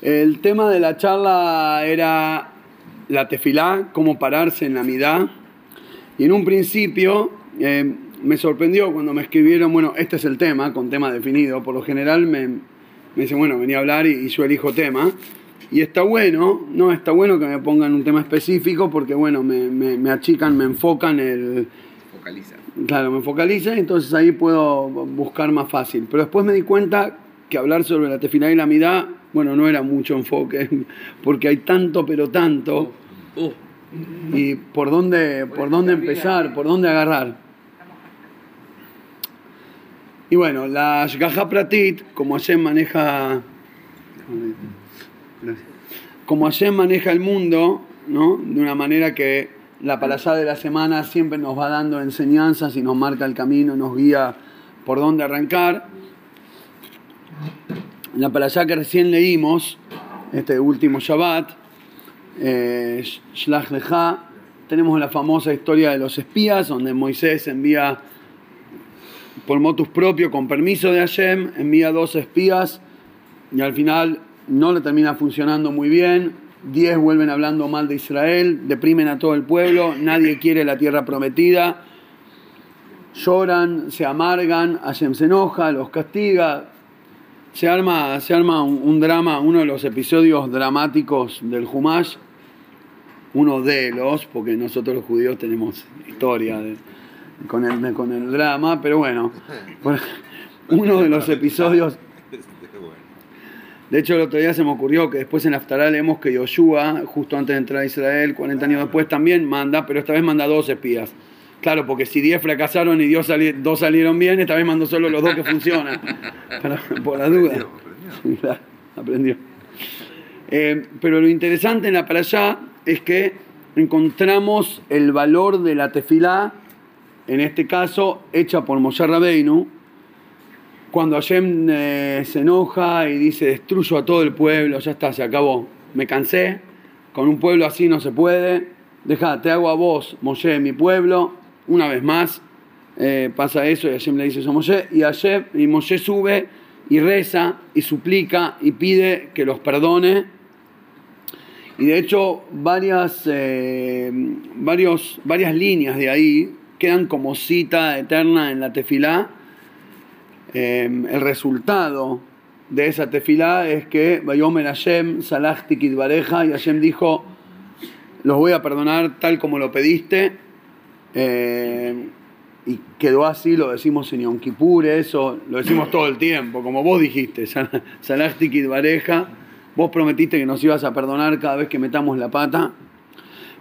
El tema de la charla era la tefilá, cómo pararse en la mitad. Y en un principio eh, me sorprendió cuando me escribieron, bueno, este es el tema, con tema definido. Por lo general me, me dicen, bueno, venía a hablar y, y yo elijo tema. Y está bueno, no, está bueno que me pongan un tema específico porque, bueno, me, me, me achican, me enfocan el... Focaliza. Claro, me focaliza y entonces ahí puedo buscar más fácil. Pero después me di cuenta que hablar sobre la tefilá y la midá, bueno, no era mucho enfoque, porque hay tanto, pero tanto. Uh, ¿Y por dónde, por dónde empezar? ¿Por dónde agarrar? Y bueno, la Shgaha Pratit, como Hashem maneja. Como Hashem maneja el mundo, ¿no? De una manera que la palazá de la semana siempre nos va dando enseñanzas y nos marca el camino, nos guía por dónde arrancar. La palazá que recién leímos, este último Shabbat, eh, Shlach Lecha, tenemos la famosa historia de los espías, donde Moisés envía por motus propio, con permiso de Hashem, envía dos espías y al final no le termina funcionando muy bien. Diez vuelven hablando mal de Israel, deprimen a todo el pueblo, nadie quiere la tierra prometida, lloran, se amargan, Hashem se enoja, los castiga. Se arma, se arma un, un drama, uno de los episodios dramáticos del Humash, uno de los, porque nosotros los judíos tenemos historia de- con, el, con el drama, pero bueno, uno de los episodios de hecho, el otro día se me ocurrió que después en Aftará leemos que Yoshua, justo antes de entrar a Israel, 40 años después, también manda, pero esta vez manda dos espías. Claro, porque si 10 fracasaron y Dios sali- dos salieron bien, esta vez mandó solo los dos que funcionan. Para- por la duda. Claro, Aprendió. Eh, pero lo interesante en la para allá es que encontramos el valor de la tefilá, en este caso hecha por Moshe Rabbeinu, cuando Hashem eh, se enoja y dice destruyo a todo el pueblo, ya está, se acabó, me cansé, con un pueblo así no se puede, deja, te hago a vos, Moshe, mi pueblo, una vez más, eh, pasa eso y Hashem le dice eso a Moshe, y, Hashem, y Moshe sube y reza y suplica y pide que los perdone. Y de hecho varias, eh, varios, varias líneas de ahí quedan como cita eterna en la tefilá. Eh, el resultado de esa tefilá es que Bayomer Hashem, Salachti Kidbareja, y Hashem dijo, los voy a perdonar tal como lo pediste. Eh, y quedó así, lo decimos en Yom Kippur, eso lo decimos todo el tiempo, como vos dijiste, Sal- Salachti Kidbareja, vos prometiste que nos ibas a perdonar cada vez que metamos la pata.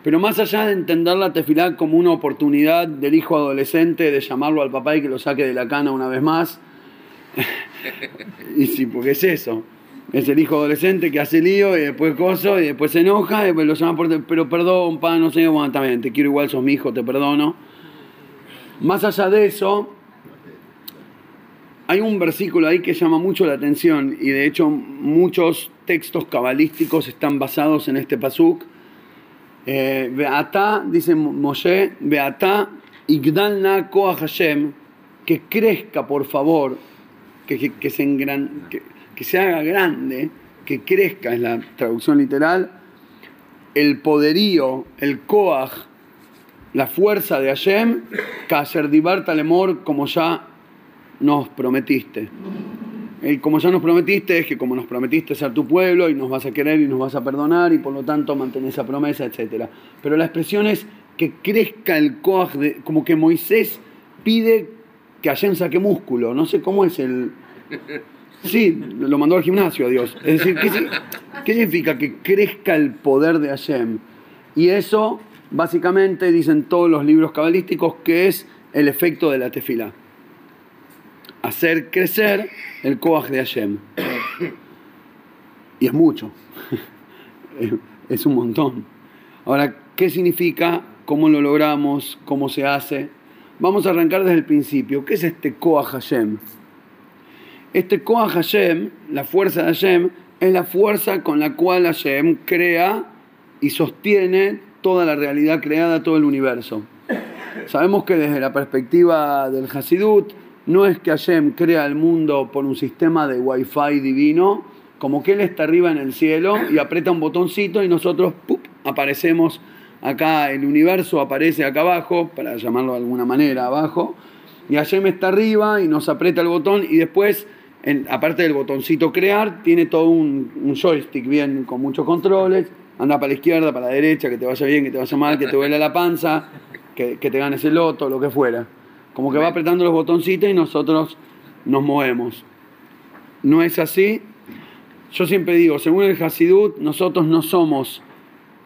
Pero más allá de entender la tefilá como una oportunidad del hijo adolescente de llamarlo al papá y que lo saque de la cana una vez más, y sí, porque es eso. Es el hijo adolescente que hace lío y después coso y después se enoja y lo llama por... Pero perdón, pa, no sé, bueno, también, te quiero igual, sos mi hijo, te perdono. Más allá de eso, hay un versículo ahí que llama mucho la atención y de hecho muchos textos cabalísticos están basados en este pasuk. Eh, Beatá, dice Moshe, Beatá, Igdalna Koach Hashem, que crezca por favor, que, que, se engran- que se haga grande, que crezca, es la traducción literal, el poderío, el Koach, la fuerza de Hashem, Kasher Dibar Talemor, como ya nos prometiste. El como ya nos prometiste es que como nos prometiste ser tu pueblo y nos vas a querer y nos vas a perdonar y por lo tanto mantener esa promesa, etc. Pero la expresión es que crezca el coaj, de, como que Moisés pide que Hashem saque músculo. No sé cómo es el... Sí, lo mandó al gimnasio a Dios. Es decir, ¿qué, si- qué significa que crezca el poder de Hashem? Y eso, básicamente, dicen todos los libros cabalísticos, que es el efecto de la tefila hacer crecer el Koach de Hashem. Y es mucho. Es un montón. Ahora, ¿qué significa? ¿Cómo lo logramos? ¿Cómo se hace? Vamos a arrancar desde el principio. ¿Qué es este Koach Hashem? Este Koach Hashem, la fuerza de Hashem, es la fuerza con la cual Hashem crea y sostiene toda la realidad creada, todo el universo. Sabemos que desde la perspectiva del Hasidut, no es que Hashem crea el mundo por un sistema de wifi divino, como que Él está arriba en el cielo y aprieta un botoncito y nosotros ¡pup! aparecemos acá, el universo aparece acá abajo, para llamarlo de alguna manera abajo, y Hashem está arriba y nos aprieta el botón y después, aparte del botoncito crear, tiene todo un, joystick bien con muchos controles, anda para la izquierda, para la derecha, que te vaya bien, que te vaya mal, que te duele la panza, que, que te ganes el loto, lo que fuera. Como que va apretando los botoncitos y nosotros nos movemos. No es así. Yo siempre digo, según el Hasidut, nosotros no somos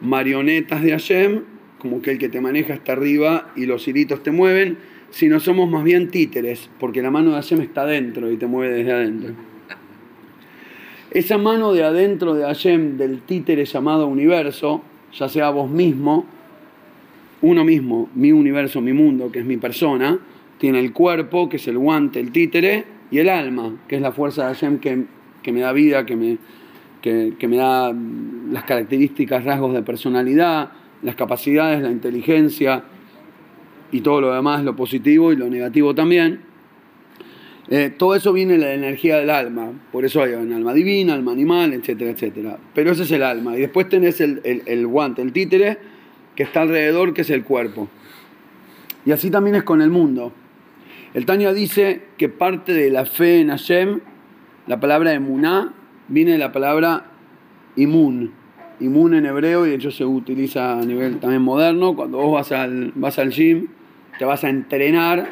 marionetas de Hashem, como que el que te maneja está arriba y los hilitos te mueven, sino somos más bien títeres, porque la mano de Hashem está adentro y te mueve desde adentro. Esa mano de adentro de Hashem, del títere llamado universo, ya sea vos mismo, uno mismo, mi universo, mi mundo, que es mi persona, tiene el cuerpo, que es el guante, el títere, y el alma, que es la fuerza de Hashem que, que me da vida, que me, que, me da las características, rasgos de personalidad, las capacidades, la inteligencia y todo lo demás, lo positivo y lo negativo también. Eh, todo eso viene de la energía del alma, por eso hay un alma divina, alma animal, etcétera, etcétera. Pero ese es el alma. Y después tenés el, el guante, el títere, que está alrededor, que es el cuerpo. Y así también es con el mundo. El Tania dice que parte de la fe en Hashem, la palabra emuná, viene de la palabra imun. Imun en hebreo y de hecho se utiliza a nivel también moderno. Cuando vos vas al, vas al gym, te vas a entrenar,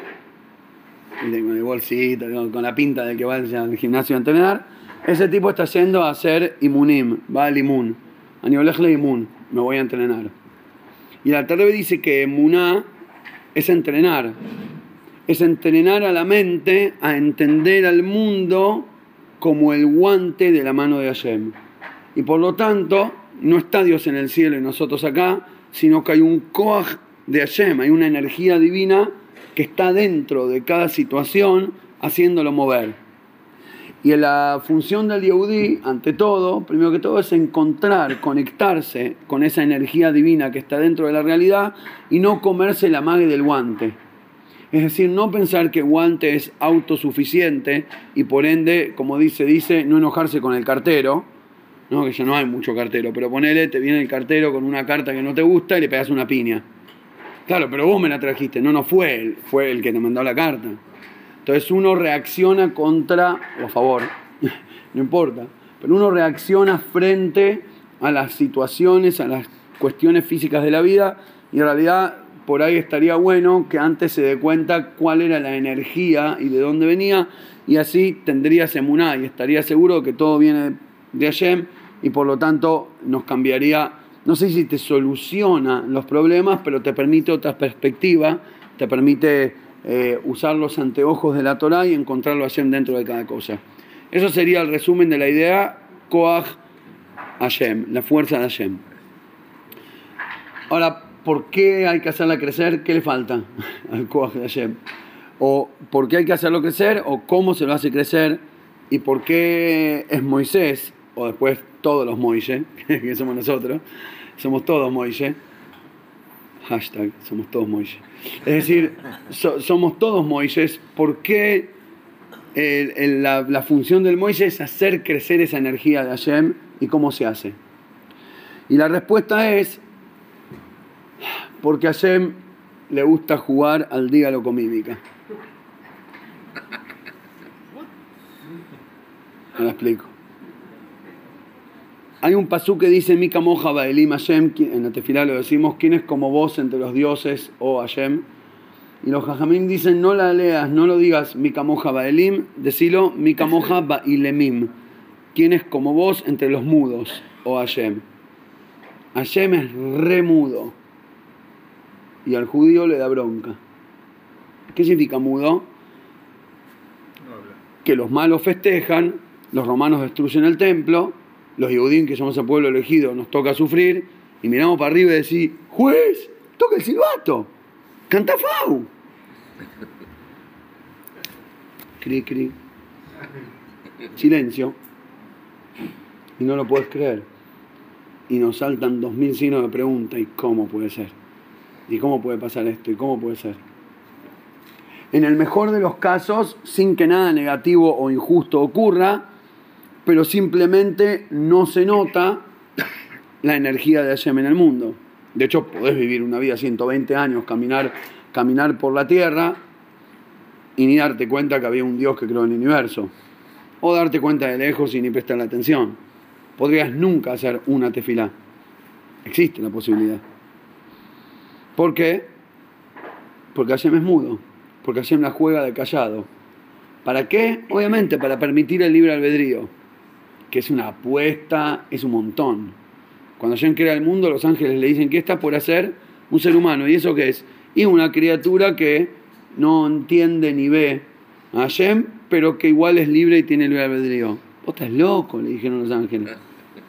con el bolsito, con la pinta del que va al gimnasio a entrenar, ese tipo está yendo a hacer imunim, va al imun. A nivel imun, me voy a entrenar. Y el Tarebe dice que emuná es entrenar. Es entrenar a la mente a entender al mundo como el guante de la mano de Hashem. Y por lo tanto, no está Dios en el cielo y nosotros acá, sino que hay un koach de Hashem, hay una energía divina que está dentro de cada situación haciéndolo mover. Y la función del Yehudi, ante todo, primero que todo, es encontrar, conectarse con esa energía divina que está dentro de la realidad y no comerse la mague del guante. Es decir, no pensar que guante es autosuficiente y por ende, como dice, dice, no enojarse con el cartero, ¿no? que ya no hay mucho cartero, pero ponele, te viene el cartero con una carta que no te gusta y le pegas una piña. Claro, pero vos me la trajiste, no, no fue él, fue el que te mandó la carta. Entonces uno reacciona contra, o a favor, no importa, pero uno reacciona frente a las situaciones, a las cuestiones físicas de la vida y en realidad por ahí estaría bueno que antes se dé cuenta cuál era la energía y de dónde venía, y así tendría semuná y estaría seguro que todo viene de Hashem, y por lo tanto nos cambiaría, no sé si te soluciona los problemas, pero te permite otra perspectiva, te permite eh, usar los anteojos de la Torah y encontrarlo Hashem dentro de cada cosa. Eso sería el resumen de la idea Koach Hashem, la fuerza de Hashem. Ahora, ¿por qué hay que hacerla crecer? ¿Qué le falta al Koach de Hashem? O ¿por qué hay que hacerlo crecer? O ¿cómo se lo hace crecer? ¿Y por qué es Moisés? O después todos los Moisés, que somos nosotros. Somos todos Moisés. Hashtag, somos todos Moisés. Es decir, somos todos Moisés. ¿Por qué la, la, función del Moisés es hacer crecer esa energía de Hashem y cómo se hace? Y la respuesta es porque a Hashem le gusta jugar al dígalo con mímica. Me lo explico. Hay un pasú que dice Mika Moja Baelim Hashem, en la tefilá lo decimos, ¿quién es como vos entre los dioses o oh Hashem? Y los jajamim dicen, no la leas, no lo digas Mika Moja Baelim, decilo Mika Moja Bailemim. ¿Quién es como vos entre los mudos o oh Hashem? Hashem es remudo y al judío le da bronca. ¿Qué significa mudo? Que los malos festejan, los romanos destruyen el templo, los judíos que somos el pueblo elegido nos toca sufrir y miramos para arriba y decimos, juez, toca el silbato, canta Fau. Cri, cri. Silencio. Y no lo puedes creer. Y nos saltan dos mil signos de pregunta. ¿Y cómo puede ser? ¿Y cómo puede pasar esto? ¿Y cómo puede ser? En el mejor de los casos, sin que nada negativo o injusto ocurra, pero simplemente no se nota la energía de Hashem en el mundo. De hecho, podés vivir una vida 120 años, caminar, caminar por la tierra y ni darte cuenta que había un Dios que creó el universo. O darte cuenta de lejos y ni prestar la atención. Podrías nunca hacer una tefilá. Existe la posibilidad. ¿Por qué? Porque Hashem es mudo. Porque Hashem la juega de callado. ¿Para qué? Obviamente para permitir el libre albedrío. Que es una apuesta, es un montón. Cuando Hashem crea el mundo, los ángeles le dicen, ¿qué está por hacer? Un ser humano. ¿Y eso qué es? Y una criatura que no entiende ni ve a Hashem, pero que igual es libre y tiene libre albedrío. Vos estás loco, le dijeron los ángeles.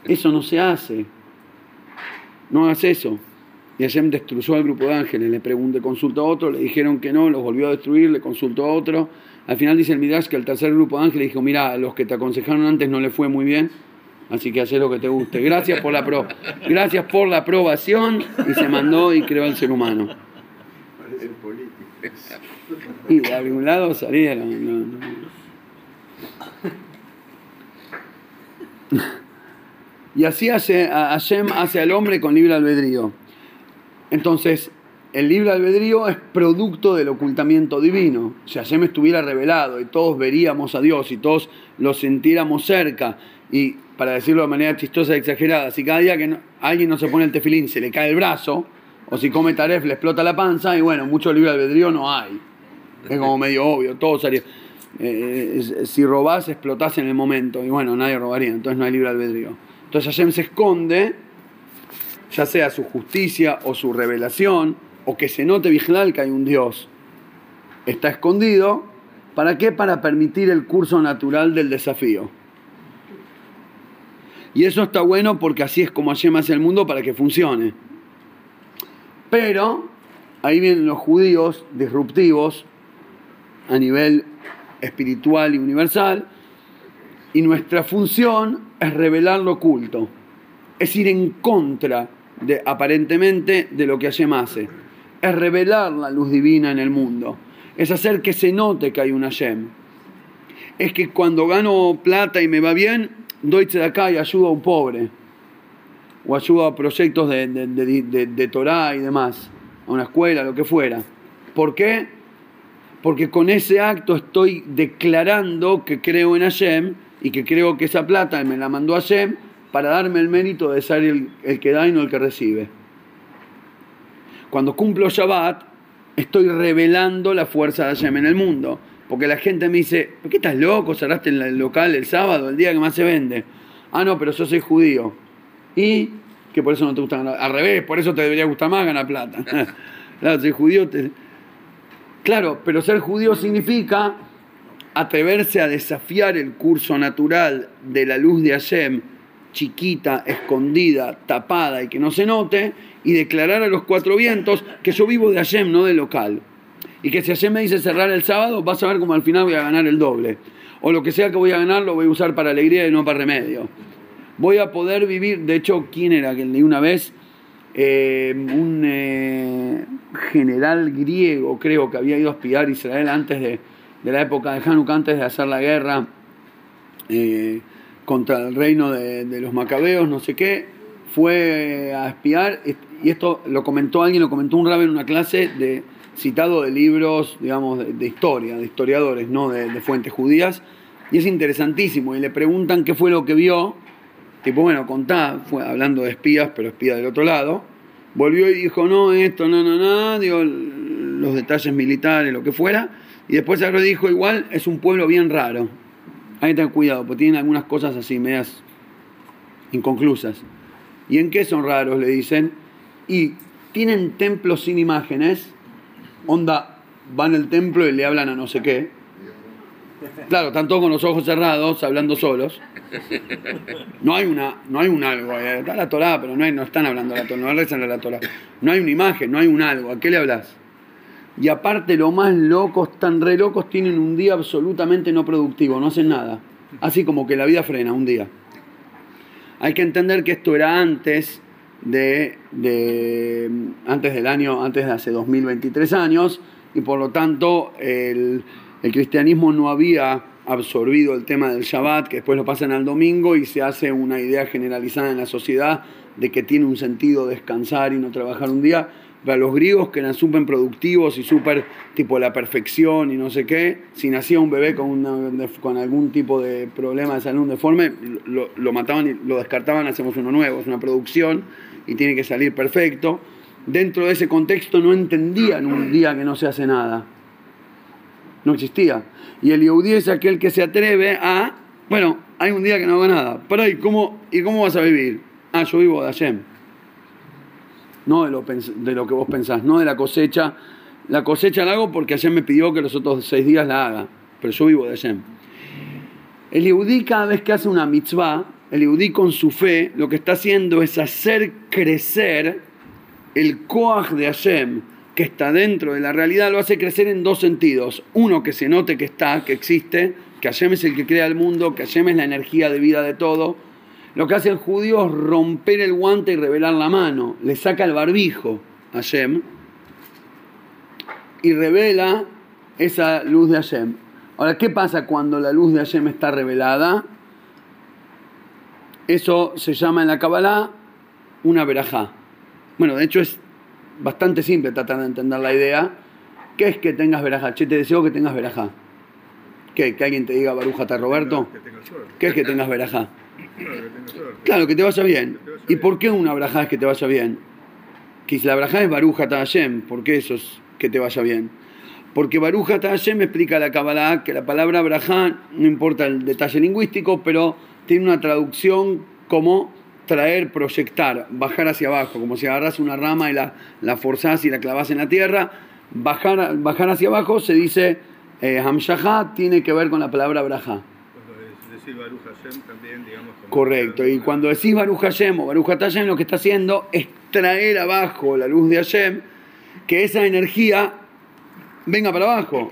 Eso no se hace. No hagas eso. Y Hashem destruyó al grupo de ángeles. Le pregunté, consultó a otro, le dijeron que no, los volvió a destruir, le consultó a otro. Al final dice el Midrash que el tercer grupo de ángeles dijo, mira, los que te aconsejaron antes no le fue muy bien, así que haz lo que te guste. Gracias por la pro gracias por la aprobación y se mandó y creó al ser humano. Y de algún lado salieron. Y así hace, Hashem hace al hombre con libre albedrío. Entonces, el libre albedrío es producto del ocultamiento divino. Si Hashem estuviera revelado y todos veríamos a Dios y todos lo sintiéramos cerca, y para decirlo de manera chistosa y exagerada, si cada día que alguien no se pone el tefilín se le cae el brazo, o si come taref le explota la panza, y bueno, mucho libre albedrío no hay. Es como medio obvio, todo sería. Eh, si robás, explotás en el momento, y bueno, nadie robaría, entonces no hay libre albedrío. Entonces Hashem se esconde ya sea su justicia o su revelación, o que se note vigilar que hay un Dios, está escondido. ¿Para qué? Para permitir el curso natural del desafío. Y eso está bueno porque así es como Hashem hace el mundo para que funcione. Pero ahí vienen los judíos disruptivos a nivel espiritual y universal. Y nuestra función es revelar lo oculto. Es ir en contra aparentemente de lo que Hashem hace. Es revelar la luz divina en el mundo. Es hacer que se note que hay un Hashem. Es que cuando gano plata y me va bien, doy de acá y ayudo a un pobre. O ayudo a proyectos de, de, de, Torah y demás. A una escuela, lo que fuera. ¿Por qué? Porque con ese acto estoy declarando que creo en Hashem y que creo que esa plata me la mandó Hashem para darme el mérito de ser el, que da y no el que recibe. Cuando cumplo Shabbat, estoy revelando la fuerza de Hashem en el mundo. Porque la gente me dice, ¿por qué estás loco? Cerraste el local el sábado, el día que más se vende. Ah, no, pero yo soy judío. Y que por eso no te gusta ganar. Al revés, por eso te debería gustar más ganar plata. claro, soy judío. Claro, pero ser judío significa atreverse a desafiar el curso natural de la luz de Hashem chiquita, escondida, tapada y que no se note, y declarar a los cuatro vientos que yo vivo de Hashem, no de local. Y que si Hashem me dice cerrar el sábado, vas a ver como al final voy a ganar el doble. O lo que sea que voy a ganar lo voy a usar para alegría y no para remedio. Voy a poder vivir, de hecho, ¿quién era que leí una vez? Eh, un eh, general griego, creo, que había ido a espiar Israel antes de, la época de Hanukkah, antes de hacer la guerra. Eh, contra el reino de, los macabeos, no sé qué, fue a espiar, y esto lo comentó alguien, lo comentó un rabbi en una clase de citado de libros, digamos, de, historia, de historiadores, no de, fuentes judías, y es interesantísimo, y le preguntan qué fue lo que vio, tipo, bueno, contá, fue hablando de espías, pero espía del otro lado, volvió y dijo, no, esto, no, no, no, digo, los detalles militares, lo que fuera, y después se dijo, igual es un pueblo bien raro, hay que tener cuidado, porque tienen algunas cosas así, medias inconclusas. ¿Y en qué son raros? Le dicen. Y tienen templos sin imágenes. Onda, van al templo y le hablan a no sé qué. Claro, están todos con los ojos cerrados, hablando solos. No hay una, no hay un algo. Eh, está la Torah, pero no, hay, no están hablando la Torah, no rezan a la Torah. No hay una imagen, no hay un algo. ¿A qué le hablas? Y aparte, lo más locos, tan re locos, tienen un día absolutamente no productivo, no hacen nada. Así como que la vida frena un día. Hay que entender que esto era antes de, antes del año, antes de hace 2023 años, y por lo tanto el, cristianismo no había absorbido el tema del Shabbat, que después lo pasan al domingo y se hace una idea generalizada en la sociedad de que tiene un sentido descansar y no trabajar un día. Para los griegos que eran súper productivos y súper tipo la perfección y no sé qué, si nacía un bebé con, con algún tipo de problema de salud deforme, lo, lo mataban y lo descartaban, hacemos uno nuevo, es una producción y tiene que salir perfecto. Dentro de ese contexto no entendían un día que no se hace nada. No existía. Y el Yehudi es aquel que se atreve a, bueno, hay un día que no hago nada. Pero ¿y cómo, ¿y cómo vas a vivir? Ah, yo vivo de Hashem. No de lo, de lo que vos pensás, no de la cosecha. La cosecha la hago porque Hashem me pidió que los otros seis días la haga. Pero yo vivo de Hashem. El Yehudi cada vez que hace una mitzvah, el Yehudi con su fe, lo que está haciendo es hacer crecer el Koach de Hashem, que está dentro de la realidad, lo hace crecer en dos sentidos. Uno, que se note que está, que existe, que Hashem es el que crea el mundo, que Hashem es la energía de vida de todo. Lo que hace el judío es romper el guante y revelar la mano. Le saca el barbijo a Hashem y revela esa luz de Hashem. Ahora, ¿qué pasa cuando la luz de Hashem está revelada? Eso se llama en la Kabbalah una verajá. Bueno, de hecho es bastante simple tratar de entender la idea. ¿Qué es que tengas verajá? Che, te deseo que tengas verajá. ¿Qué? ¿Que alguien te diga barujata Roberto? ¿Qué es que tengas verajá? Claro, que te vaya bien. ¿Y por qué una verajá es que te vaya bien? Que la verajá es barujata Hashem, ¿por qué eso es que te vaya bien? Porque barujata Hashem explica la Kabbalah que la palabra verajá, no importa el detalle lingüístico, pero tiene una traducción como traer, proyectar, bajar hacia abajo, como si agarras una rama y la, la forzás y la clavas en la tierra. Bajar, bajar hacia abajo se dice eh, tiene que ver con la palabra Braja. Decir Baruch Hashem también, digamos. Correcto, y cuando decís Baruch Hashem o Baruch Hashem, lo que está haciendo es traer abajo la luz de Hashem, que esa energía venga para abajo,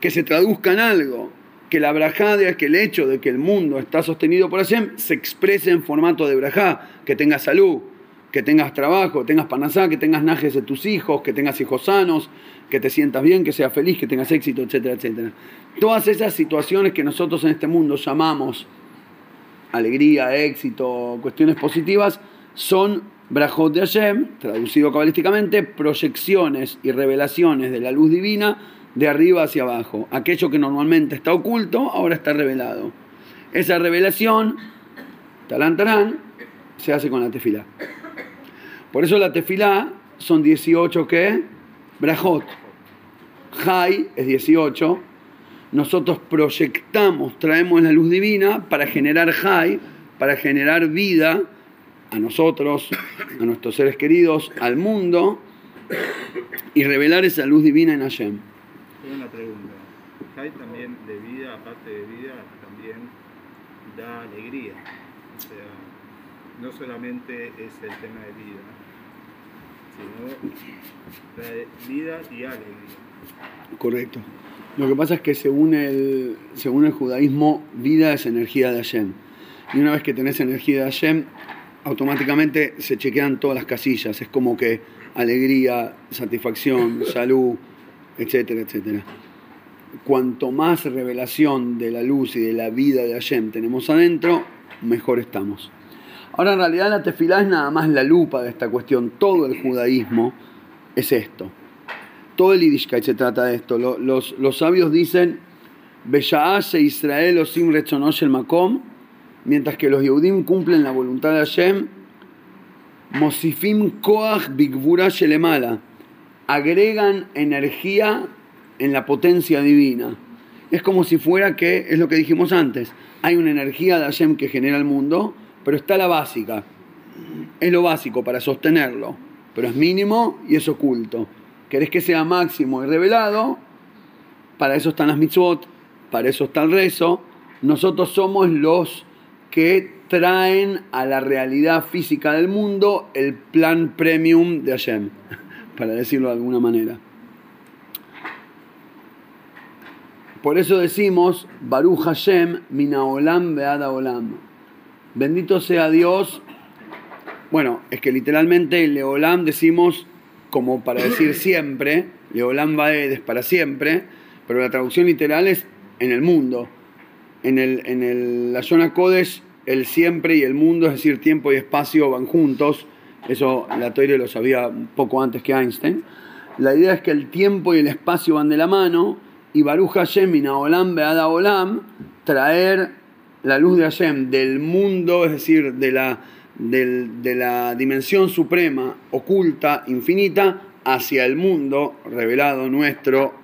que se traduzca en algo que la brajá, que el hecho de que el mundo está sostenido por Hashem, se exprese en formato de brajá, que tengas salud, que tengas trabajo, que tengas panasá, que tengas najes de tus hijos, que tengas hijos sanos, que te sientas bien, que seas feliz, que tengas éxito, etcétera, etcétera. Todas esas situaciones que nosotros en este mundo llamamos alegría, éxito, cuestiones positivas, son brajot de Hashem, traducido cabalísticamente, proyecciones y revelaciones de la luz divina de arriba hacia abajo. Aquello que normalmente está oculto, ahora está revelado. Esa revelación, talán talán, se hace con la tefilá. Por eso la tefilá son 18 que brajot. Jai es 18. Nosotros proyectamos, traemos la luz divina para generar Jai, para generar vida a nosotros, a nuestros seres queridos, al mundo y revelar esa luz divina en Hashem una pregunta. Hay también de vida, aparte de vida, también da alegría. O sea, no solamente es el tema de vida, sino da vida y alegría. Correcto. Lo que pasa es que según el, según el judaísmo, vida es energía de Hashem. Y una vez que tenés energía de Hashem, automáticamente se chequean todas las casillas. Es como que alegría, satisfacción, salud, etcétera, etcétera. Cuanto más revelación de la luz y de la vida de Hashem tenemos adentro, mejor estamos. Ahora en realidad la tefilá es nada más la lupa de esta cuestión. Todo el judaísmo es esto. Todo el Yiddishkeit se trata de esto. Los, los, sabios dicen, Besha'ase Israel osim el makom, mientras que los Yehudim cumplen la voluntad de Hashem, Mosifim koach bigvura shelemala agregan energía en la potencia divina. Es como si fuera que, es lo que dijimos antes, hay una energía de Hashem que genera el mundo, pero está la básica. Es lo básico para sostenerlo, pero es mínimo y es oculto. ¿Querés que sea máximo y revelado? Para eso están las mitzvot, para eso está el rezo. Nosotros somos los que traen a la realidad física del mundo el plan premium de Hashem para decirlo de alguna manera. Por eso decimos, Baruch Hashem, Minaolam Beada Olam. Bendito sea Dios. Bueno, es que literalmente Leolam decimos como para decir siempre, Leolam Baed es para siempre, pero la traducción literal es en el mundo. En, el, en el, la zona Kodesh, el siempre y el mundo, es decir, tiempo y espacio van juntos. Eso la teoría lo sabía un poco antes que Einstein. La idea es que el tiempo y el espacio van de la mano y Baruch Hashem y Naolam Beada Olam traer la luz de Hashem del mundo, es decir, de la, de la dimensión suprema, oculta, infinita, hacia el mundo revelado nuestro,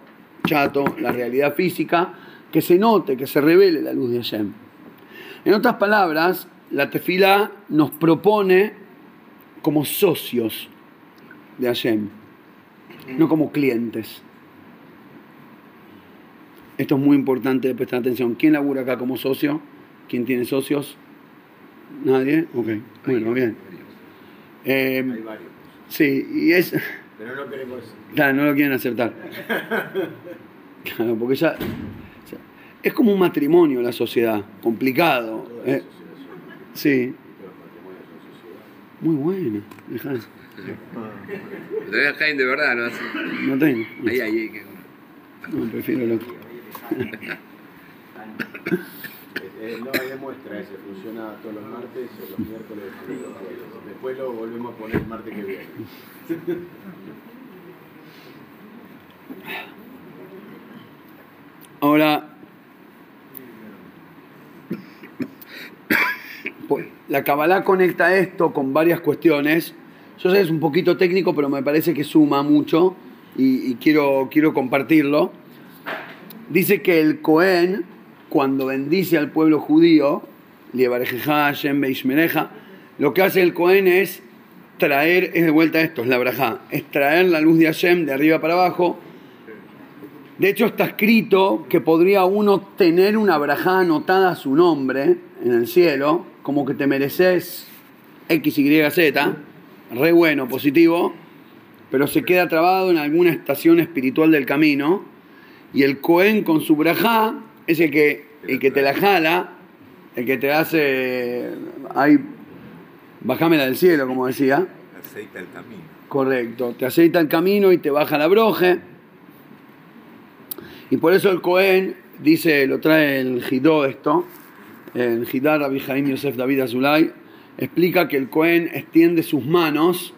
chato, la realidad física, que se note, que se revele la luz de Hashem. En otras palabras, la tefila nos propone como socios de Hashem, no como clientes. Esto es muy importante prestar atención. ¿Quién labura acá como socio? ¿Quién tiene socios? ¿Nadie? Ok, bueno, bien. Eh, Hay varios. Sí, y es... Pero no queremos... Claro, no lo quieren aceptar. Claro, porque ya... Es como un matrimonio la sociedad, complicado. Eh, sí. Muy bueno. Dejá. Te voy a Jaime de verdad, ¿no? No tengo. Ahí, ahí. Que... No, prefiero el otro. Eh, no demuestra ese, funciona todos los martes o los miércoles. Después lo volvemos a poner el martes que viene. Ahora, la Kabbalah conecta esto con varias cuestiones. Yo sé que es un poquito técnico, pero me parece que suma mucho y, y quiero, quiero compartirlo. Dice que el Cohen, cuando bendice al pueblo judío, lo que hace el Cohen es traer, es de vuelta esto, es la brajá, es traer la luz de Hashem de arriba para abajo. De hecho, está escrito que podría uno tener una brajá anotada a su nombre en el cielo, como que te mereces X, Y, Z, re bueno, positivo, pero se queda trabado en alguna estación espiritual del camino y el Cohen con su brajá es el que, el que te la jala, el que te hace, ay, bajámela del cielo, como decía. Aceita el camino. Correcto, te aceita el camino y te baja la broje. Y por eso el Cohen dice, lo trae el Jidó esto, el Jidar Abijaim Yosef David Azulay, explica que el Cohen extiende sus manos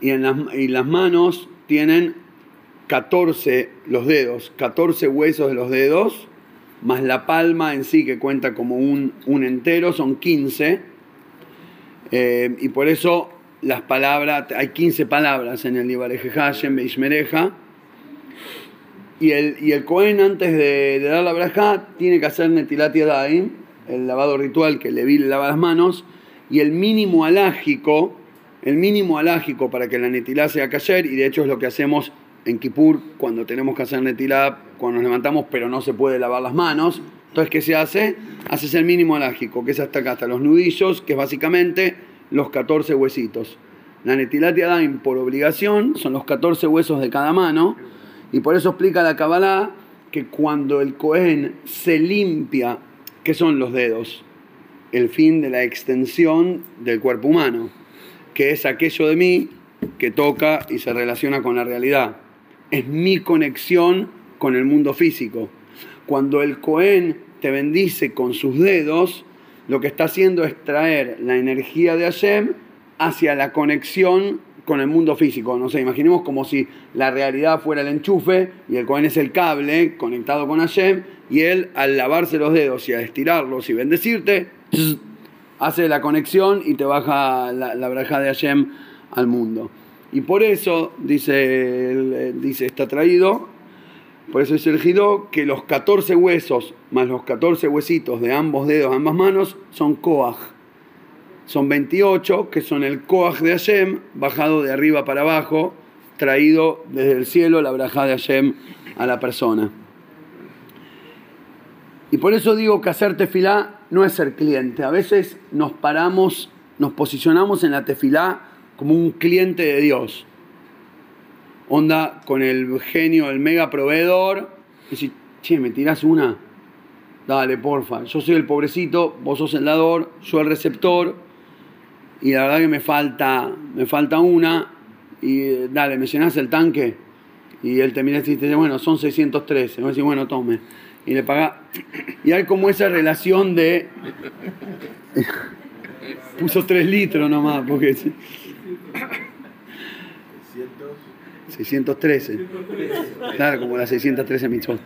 y, en las, y las manos tienen 14 los dedos, 14 huesos de los dedos, más la palma en sí que cuenta como un, un entero, son 15. Eh, y por eso las palabras, hay 15 palabras en el Ibareje Hashem, Beishmereja. Y el, y el Cohen antes de, dar la braja tiene que hacer Netilat Yadayim, el lavado ritual que Levi le lava las manos, y el mínimo alágico, el mínimo alágico para que la Netilá sea cayer, y de hecho es lo que hacemos en Kippur, cuando tenemos que hacer netilá, cuando nos levantamos, pero no se puede lavar las manos. Entonces, ¿qué se hace? Haces el mínimo alágico, que es hasta acá, hasta los nudillos, que es básicamente los 14 huesitos. La netilat yadayim, por obligación, son los 14 huesos de cada mano, y por eso explica la Kabbalah que cuando el Cohen se limpia, ¿qué son los dedos? El fin de la extensión del cuerpo humano, que es aquello de mí que toca y se relaciona con la realidad es mi conexión con el mundo físico. Cuando el Cohen te bendice con sus dedos, lo que está haciendo es traer la energía de Hashem hacia la conexión con el mundo físico. No imaginemos como si la realidad fuera el enchufe y el Cohen es el cable conectado con Hashem y él al lavarse los dedos y a estirarlos y bendecirte, hace la conexión y te baja la, la de Hashem al mundo. Y por eso, dice, eh, dice está traído, por eso dice el Jidó, que los 14 huesos más los 14 huesitos de ambos dedos, ambas manos, son Koach. Son 28, que son el Koach de Hashem, bajado de arriba para abajo, traído desde el cielo, la braja de Hashem a la persona. Y por eso digo que hacer tefilá no es ser cliente. A veces nos paramos, nos posicionamos en la tefilá como un cliente de Dios. Onda con el genio, el mega proveedor. Y si, che, ¿me tirás una? Dale, porfa. Yo soy el pobrecito, vos sos el dador, yo el receptor. Y la verdad que me falta, me falta una. Y dale, ¿me llenás el tanque? Y él te mira y dice, bueno, son 613. Y bueno, tome. y le paga. Y hay como esa relación de. Puso 3 litros nomás, porque. 613. Claro, como las 613 mitzvot.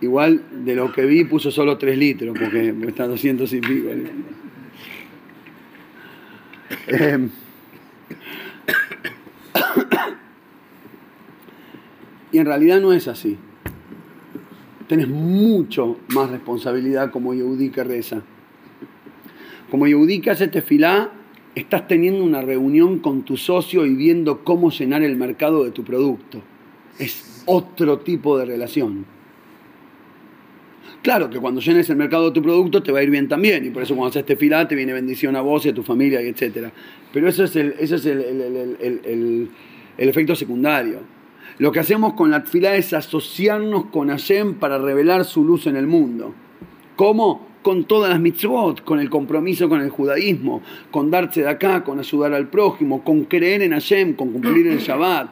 Igual de lo que vi puso solo 3 litros, porque está 200 y pico. Eh, y en realidad no es así. Tenés mucho más responsabilidad como Yehudi que reza. Como Yehudi que hace tefilá, estás teniendo una reunión con tu socio y viendo cómo llenar el mercado de tu producto. Es otro tipo de relación. Claro que cuando llenes el mercado de tu producto te va a ir bien también, y por eso cuando haces tefilá te viene bendición a vos y a tu familia, y etc. Pero ese es el, efecto secundario. Lo que hacemos con la tefilá es asociarnos con Hashem para revelar su luz en el mundo. ¿Cómo? Con todas las mitzvot, con el compromiso con el judaísmo, con darse de acá, con ayudar al prójimo, con creer en Hashem, con cumplir el Shabbat,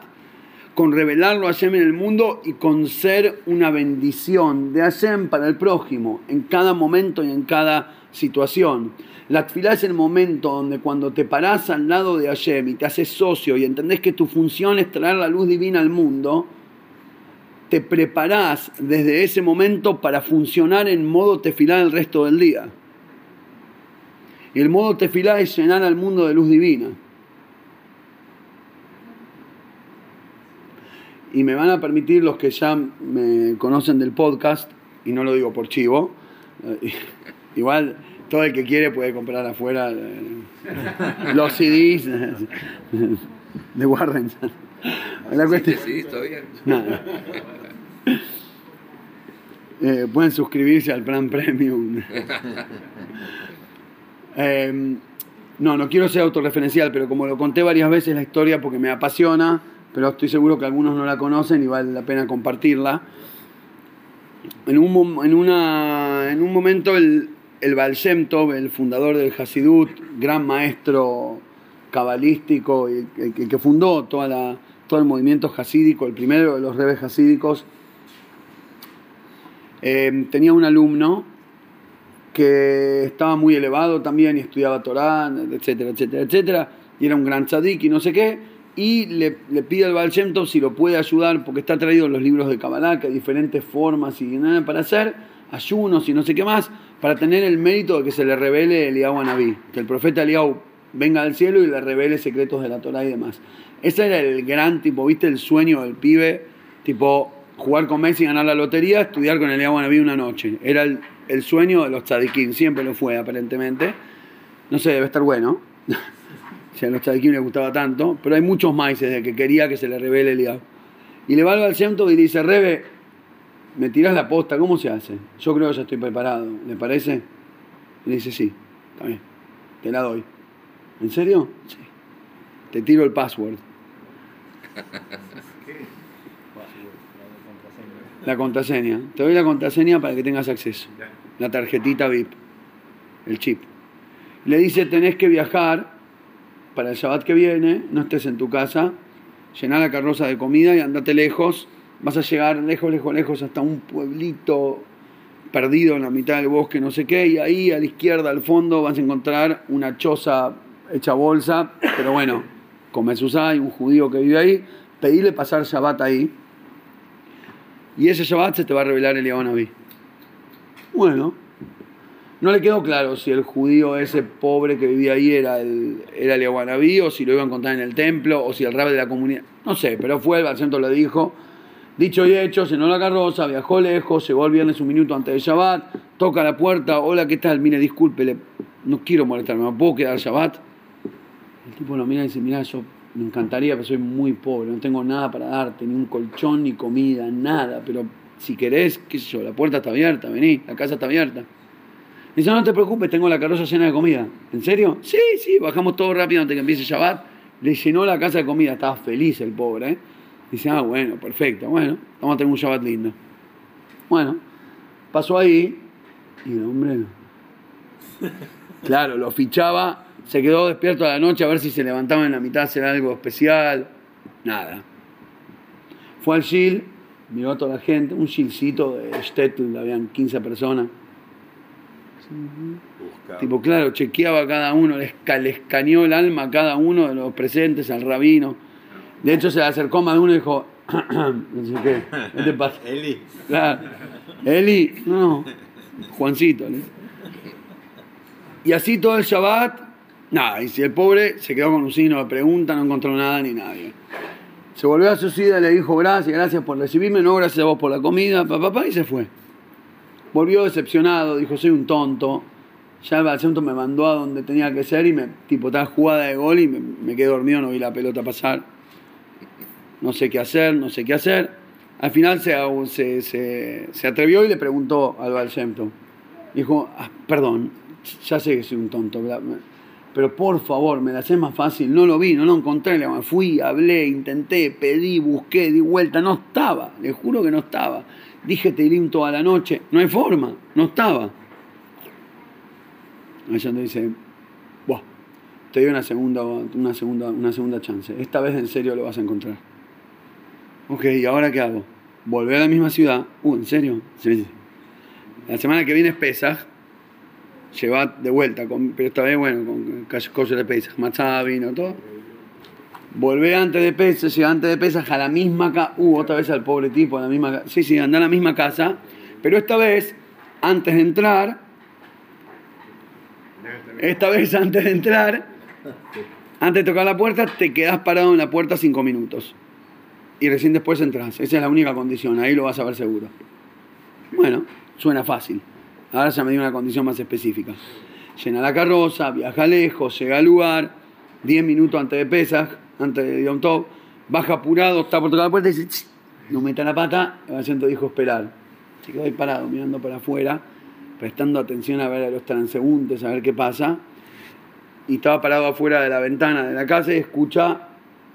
con revelarlo a Hashem en el mundo y con ser una bendición de Hashem para el prójimo en cada momento y en cada situación. La tfilá es el momento donde cuando te parás al lado de Hashem y te haces socio y entendés que tu función es traer la luz divina al mundo, te preparás desde ese momento para funcionar en modo tefilá el resto del día. Y el modo tefilá es llenar al mundo de luz divina. Y me van a permitir los que ya me conocen del podcast, y no lo digo por chivo, igual todo el que quiere puede comprar afuera eh, los CDs de Warren. La cuestión, sí, todavía. Eh, pueden suscribirse al plan premium. Em, no, no quiero ser autorreferencial, pero como lo conté varias veces la historia porque me apasiona, pero estoy seguro que algunos no la conocen y vale la pena compartirla. En un, en una, en un momento el, el Baal Shem Tov, el fundador del Hasidut, gran maestro cabalístico, el, que fundó toda la, todo el movimiento hasídico, el primero de los rebes hasídicos, eh, tenía un alumno que estaba muy elevado también y estudiaba Torah, etcétera, etcétera, etcétera, y era un gran tzadik y no sé qué, y le, pide al Baal si lo puede ayudar, porque está traído en los libros de Kabbalah, que hay diferentes formas y nada para hacer, ayunos y no sé qué más, para tener el mérito de que se le revele Eliyahu a Naví, que el profeta Eliyahu venga al cielo y le revele secretos de la Torah y demás. Ese era el gran tipo, ¿viste? El sueño del pibe, tipo jugar con Messi, ganar la lotería, estudiar con Eliyahu Naví una noche. Era el, sueño de los tzadikim, siempre lo fue aparentemente. No sé, debe estar bueno. si a los tzadikim les gustaba tanto, pero hay muchos más de que quería que se le revele Eliyahu. Y le va al centro y dice, Rebe, me tiras la posta, ¿cómo se hace? Yo creo que ya estoy preparado, ¿le parece? Y le dice, sí, está bien, te la doy. ¿En serio? Sí. Te tiro el password. La contraseña. Te doy la contraseña para que tengas acceso. La tarjetita VIP. El chip. Le dice, tenés que viajar para el Shabbat que viene, no estés en tu casa, llená la carroza de comida y andate lejos vas a llegar lejos, lejos, lejos hasta un pueblito perdido en la mitad del bosque, no sé qué, y ahí a la izquierda, al fondo, vas a encontrar una choza hecha bolsa, pero bueno, con hay un judío que vive ahí, pedile pasar Shabbat ahí, y ese Shabbat se te va a revelar el Naví. Bueno, no le quedó claro si el judío ese pobre que vivía ahí era el, era el o si lo iba a encontrar en el templo, o si el rabbi de la comunidad, no sé, pero fue, el Barcento lo dijo, Dicho y hecho, cenó la carroza, viajó lejos, llegó el viernes un minuto antes de Shabbat, toca la puerta, hola, ¿qué tal? Mire, disculpe, no quiero molestarme, ¿me puedo quedar Shabbat? El tipo lo mira y dice, mira, yo me encantaría, pero soy muy pobre, no tengo nada para darte, ni un colchón, ni comida, nada, pero si querés, qué sé yo, la puerta está abierta, vení, la casa está abierta. Dice, no te preocupes, tengo la carroza llena de comida. ¿En serio? Sí, sí, bajamos todo rápido antes que empiece Shabbat. Le llenó la casa de comida, estaba feliz el pobre, ¿eh? Dice, ah, bueno, perfecto, bueno, vamos a tener un Shabbat lindo. Bueno, pasó ahí y el hombre no. Claro, lo fichaba, se quedó despierto a la noche a ver si se levantaba en la mitad a hacer algo especial. Nada. Fue al Gil, miró a toda la gente, un chilcito de Stetl, habían 15 personas. Buscaba. Tipo, claro, chequeaba a cada uno, le, esca- le escaneó el alma a cada uno de los presentes, al rabino. De hecho, se le acercó más de uno y dijo, no sé qué, ¿qué te pasa? Eli. Claro. Eli, no, Juancito. ¿no? Y así todo el Shabbat, nada, y si el pobre se quedó con un signo de pregunta, no encontró nada ni nadie. Se volvió a su sida le dijo, gracias, gracias por recibirme, no, gracias a vos por la comida, papá, papá, y se fue. Volvió decepcionado, dijo, soy un tonto. Ya el Balcento me mandó a donde tenía que ser y me, tipo, estaba jugada de gol y me, quedé dormido, no vi la pelota pasar. No sé qué hacer, no sé qué hacer. Al final se, se, se- se atrevió y le preguntó al Balcento. Dijo, "Ah, perdón, ya sé que soy un tonto, bla- pero por favor, me la haces más fácil. No lo vi, no lo encontré. Le fui, hablé, intenté, pedí, busqué, di vuelta. No estaba, le juro que no estaba. Dije Teilim toda la noche. No hay forma, no estaba. Ella te dice, Buah, te doy una segunda, una, segunda, una segunda chance. Esta vez en serio lo vas a encontrar. Ok, ¿y ahora qué hago? Volver a la misma ciudad. Uh, ¿en serio? Sí. La semana que viene es. Lleva de vuelta, con, pero esta vez, bueno, con cosas de Pesaj, matzá, vino, todo. Volvé antes de Pesaj, llega antes de Pesaj a la misma casa. Uh, otra vez al pobre tipo, a la misma casa. Sí, sí, anda a la misma casa. Pero esta vez, antes de entrar, esta vez antes de entrar, antes de tocar la puerta, te quedas parado en la puerta cinco minutos. Y recién después entras. Esa es la única condición, ahí lo vas a ver seguro. Bueno, suena fácil. Ahora ya me dio una condición más específica. Llena la carroza, viaja lejos, llega al lugar, 10 minutos antes de Pesaj, antes de Yom Tov, baja apurado, está por tocar la puerta y dice, no meta la pata, el asiento dijo esperar. Se quedó ahí parado, mirando para afuera, prestando atención a ver a los transeúntes, a ver qué pasa. Y estaba parado afuera de la ventana de la casa y escucha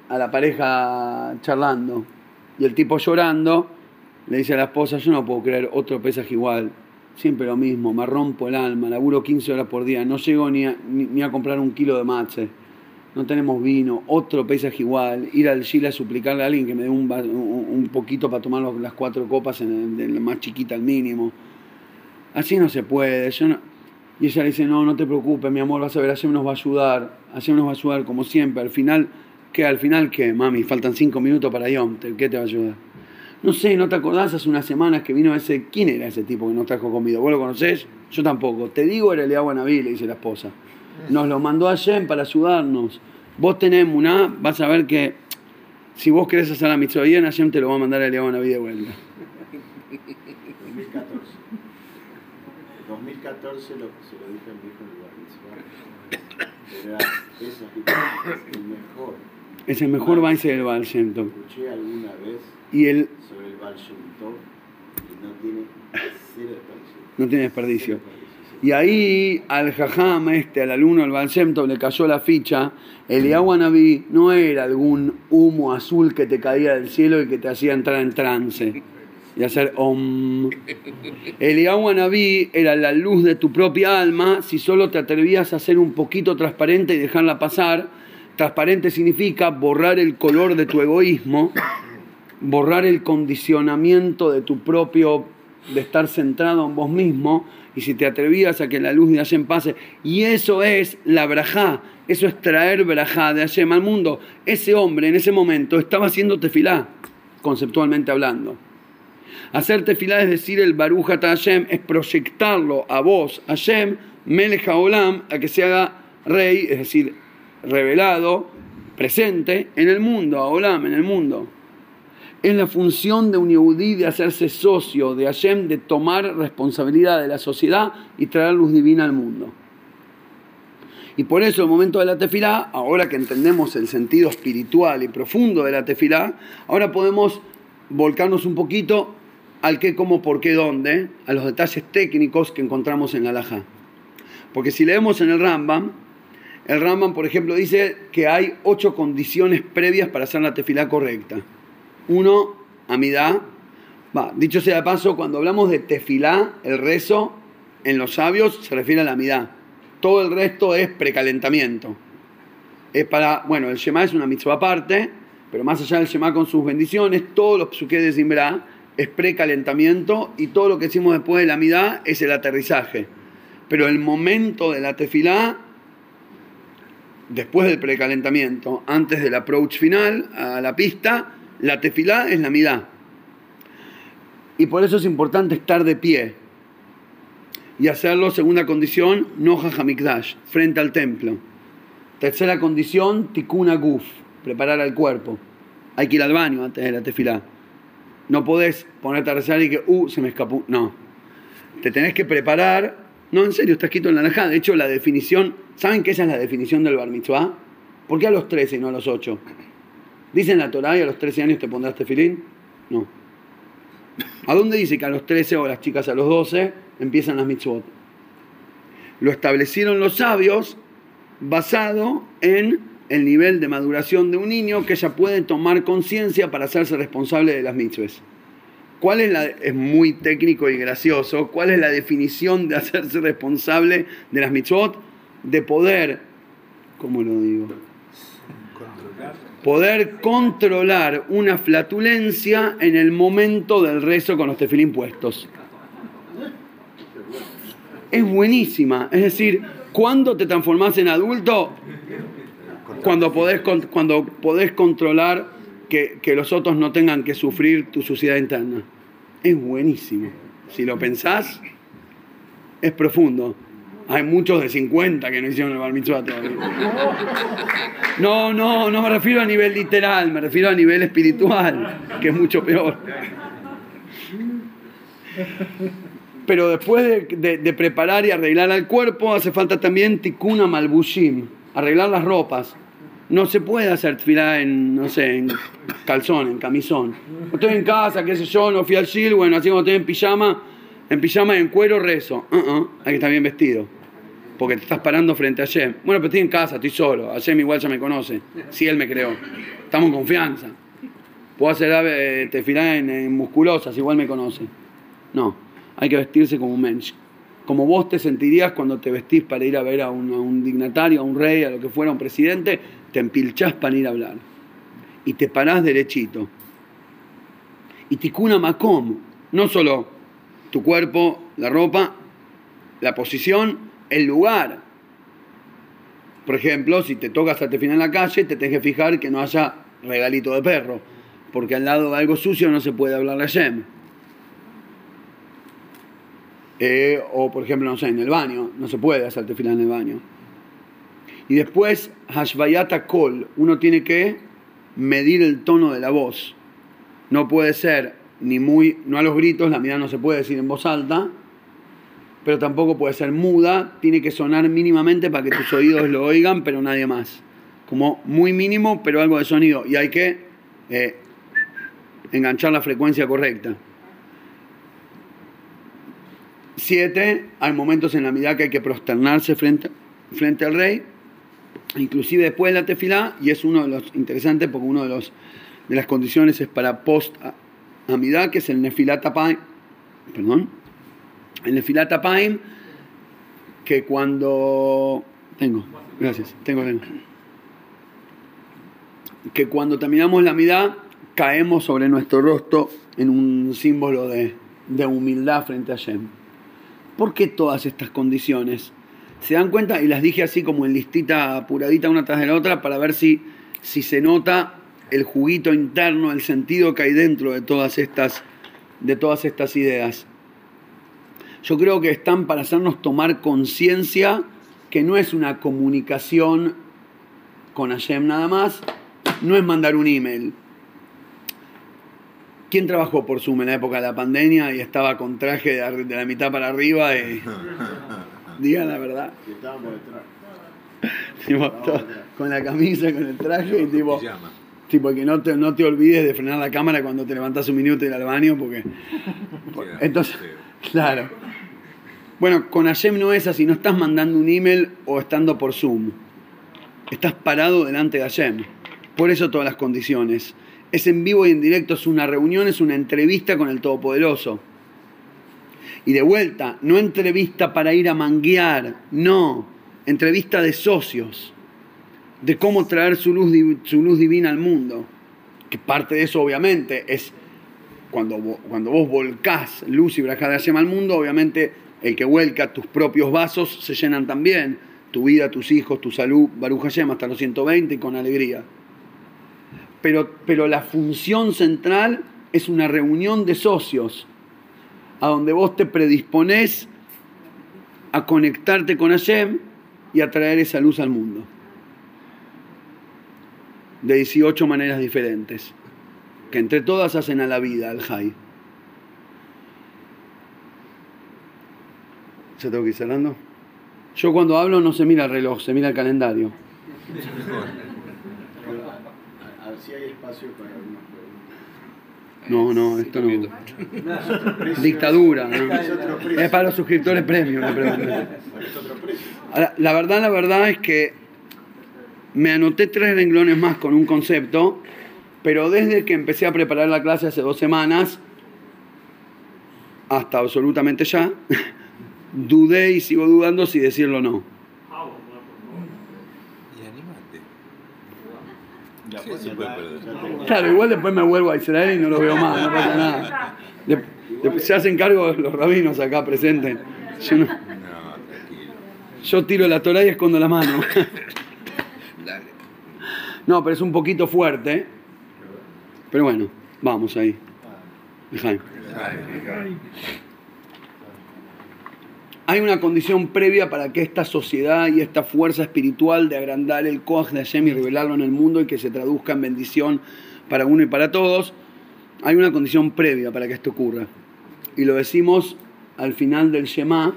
a la pareja charlando. Y el tipo llorando le dice a la esposa, yo no puedo creer otro pesaje igual. Siempre lo mismo, me rompo el alma, laburo 15 horas por día, no llego ni a, ni, a comprar un kilo de matze. No tenemos vino, otro pesaje igual, ir al Chile a suplicarle a alguien que me dé un, un, poquito para tomar las cuatro copas en el, la más chiquita al mínimo. Así no se puede. Yo no... Y ella le dice, no, no te preocupes, mi amor, vas a ver, Hashem nos va a ayudar. Hashem nos va a ayudar como siempre. Al final, ¿qué? Al final, ¿qué? Mami, faltan cinco minutos para Yom. ¿Qué te va a ayudar? No sé, ¿no te acordás hace unas semanas que vino ese... ¿Quién era ese tipo que nos trajo comida? ¿Vos lo conocés? Yo tampoco. Te digo, era Eliab Naví, le dice la esposa. Nos lo mandó Hashem para ayudarnos. Vos tenés Muná, vas a ver que si vos querés hacer la mitzvah bien, te lo va a mandar a Eliab Naví de vuelta. 2014. 2014 lo, se lo dije viejo en el Bar Mitzvah. Era es el mejor. Es el mejor Baise del Baal Shem Tov. Escuché alguna vez Y él sobre el Baal Shem Tov y no tiene cero desperdicio. no tiene desperdicio. Cero desperdicio, sí. Y ahí al jajam, este, al alumno del Baal Shem Tov, le cayó la ficha. El Naví no era algún humo azul que te caía del cielo y que te hacía entrar en trance y hacer om. El Naví era la luz de tu propia alma si solo te atrevías a ser un poquito transparente y dejarla pasar. Transparente significa borrar el color de tu egoísmo, borrar el condicionamiento de tu propio, de estar centrado en vos mismo, y si te atrevías a que la luz de Hashem pase, y eso es la brajá, eso es traer brajá de Hashem al mundo. Ese hombre en ese momento estaba haciendo tefilá, conceptualmente hablando. Hacer tefilá es decir el Baruch Ata Hashem, es proyectarlo a vos, Hashem, Melech Haolam, a que se haga rey, es decir, revelado, presente en el mundo, Haolam, en el mundo. Es la función de un Yehudí de hacerse socio de Hashem, de tomar responsabilidad de la sociedad y traer luz divina al mundo. Y por eso el momento de la tefilá, ahora que entendemos el sentido espiritual y profundo de la tefilá, ahora podemos volcarnos un poquito al qué, cómo, por qué, dónde, a los detalles técnicos que encontramos en la Alajá. Porque si leemos en el Rambam, el Rambam, por ejemplo, dice que hay ocho condiciones previas para hacer la tefilá correcta. Uno, amidad. Va, dicho sea de paso, cuando hablamos de tefilá, el rezo en los sabios se refiere a la amidad. Todo el resto es precalentamiento. Es para, bueno, el Shema es una mitzvah aparte, pero más allá del Shema con sus bendiciones, todos los psuqué de Zimbra es precalentamiento y todo lo que hicimos después de la midá es el aterrizaje. Pero el momento de la tefilá, después del precalentamiento, antes del approach final a la pista, la tefilá es la midá. Y por eso es importante estar de pie y hacerlo, segunda condición, noja hamikdash, frente al templo. Tercera condición, tikuna guf, preparar al cuerpo. Hay que ir al baño antes de la tefilá. No podés ponerte a rezar y que, uh, se me escapó. No. Te tenés que preparar. No, en serio, está escrito en la Najá. De hecho, la definición, ¿saben qué esa es la definición del bar mitzvah? ¿Por qué a los 13 y no a los 8? ¿Dicen la Torah y a los 13 años te pondrás tefilín? No. ¿A dónde dice que a los 13 o las chicas a los 12 empiezan las mitzvot? Lo establecieron los sabios basado en el nivel de maduración de un niño que ya puede tomar conciencia para hacerse responsable de las mitzvahs. ¿Cuál es la es muy técnico y gracioso? ¿Cuál es la definición de hacerse responsable de las mitzvot? De poder, ¿cómo lo digo? Poder controlar una flatulencia en el momento del rezo con los tefilín puestos. Es buenísima. Es decir, cuando te transformás en adulto, cuando podés, cuando podés controlar que, los otros no tengan que sufrir tu suciedad interna. Es buenísimo. Si lo pensás, es profundo. Hay muchos de 50 que no hicieron el bar. No, no, no me refiero a nivel literal, me refiero a nivel espiritual, que es mucho peor. Pero después de, de, de preparar y arreglar al cuerpo, hace falta también tikuna malbushim, arreglar las ropas. No se puede hacer tefilá en, no sé, en calzón, en camisón. Estoy en casa, qué sé yo, no fui al shil, bueno, así como estoy en pijama, en pijama y en cuero rezo. Uh -uh, hay que estar bien vestido. Porque te estás parando frente a Hashem. Bueno, pero estoy en casa, estoy solo. Hashem igual ya me conoce. Si él me creó. Estamos en confianza. Puedo hacer tefilá en, en musculosas, igual me conoce. No, hay que vestirse como un mensch como vos te sentirías cuando te vestís para ir a ver a un, dignatario, a un rey, a lo que fuera, a un presidente, te empilchás para ir a hablar. Y te parás derechito. Y ticuna macom, no solo tu cuerpo, la ropa, la posición, el lugar. Por ejemplo, si te tocas a final en la calle, te tenés que fijar que no haya regalito de perro, porque al lado de algo sucio no se puede hablar a Yem. Eh, o por ejemplo, no sé, en el baño, no se puede hacer tefilá en el baño. Y después, Hashvayata Kol, uno tiene que medir el tono de la voz. No puede ser ni muy, no a los gritos, la mirada no se puede decir en voz alta, pero tampoco puede ser muda, tiene que sonar mínimamente para que tus oídos lo oigan, pero nadie más. Como muy mínimo, pero algo de sonido. Y hay que eh, enganchar la frecuencia correcta. Siete, hay momentos en la medida que hay que prosternarse frente, frente al rey, inclusive después de la tefilá, y es uno de los interesantes porque uno de, los, de las condiciones es para post amidad, que es el nefilat apaim, perdón, el nefilat apaim, que cuando, tengo, gracias, tengo, que cuando terminamos la amidad, caemos sobre nuestro rostro en un símbolo de, de humildad frente a Shem. ¿Por qué todas estas condiciones? ¿Se dan cuenta? Y las dije así como en listita apuradita una tras de la otra para ver si, si se nota el juguito interno, el sentido que hay dentro de todas estas, de todas estas ideas. Yo creo que están para hacernos tomar conciencia que no es una comunicación con Hashem nada más, no es mandar un email. ¿Quién trabajó por Zoom en la época de la pandemia y estaba con traje de, de la mitad para arriba? Y... Digan la verdad. Con la camisa, con el traje y tipo, tipo que no te, no te olvides de frenar la cámara cuando te levantas un minuto y ir al baño porque... Entonces, claro. Bueno, con Hashem no es así, no estás mandando un email o estando por Zoom. Estás parado delante de Hashem. Por eso todas las condiciones es en vivo y en directo, es una reunión, es una entrevista con el Todopoderoso. Y de vuelta, no entrevista para ir a manguear, no, entrevista de socios, de cómo traer su luz, su luz divina al mundo. Que parte de eso obviamente es cuando, cuando vos volcás luz y braja de al mundo, obviamente el que vuelca tus propios vasos se llenan también. Tu vida, tus hijos, tu salud, Baruch Hashem hasta los 120 y con alegría. Pero, pero la función central es una reunión de socios, a donde vos te predisponés a conectarte con Hashem y a traer esa luz al mundo. De 18 maneras diferentes, que entre todas hacen a la vida, al Jai. ¿Se tengo que ir cerrando? Yo cuando hablo no se mira el reloj, se mira el calendario. Si hay espacio para algunas preguntas. No, no, esto no. Dictadura, ¿no? Es para los suscriptores premium la pregunta. Ahora, la verdad, la verdad es que me anoté tres renglones más con un concepto, pero desde que empecé a preparar la clase hace dos semanas, hasta absolutamente ya, dudé y sigo dudando si decirlo o no. Y animate. Sí, se puede perder. Claro, igual después me vuelvo a Israel y no lo veo más, no pasa nada. De- de- se hacen cargo los rabinos acá presentes. Yo, no- yo tiro la Torah y escondo la mano. Dale. No, pero es un poquito fuerte. Pero bueno, vamos ahí. Jaime. Hay una condición previa para que esta sociedad y esta fuerza espiritual de agrandar el Koach de Hashem y revelarlo en el mundo y que se traduzca en bendición para uno y para todos, hay una condición previa para que esto ocurra. Y lo decimos al final del Shema,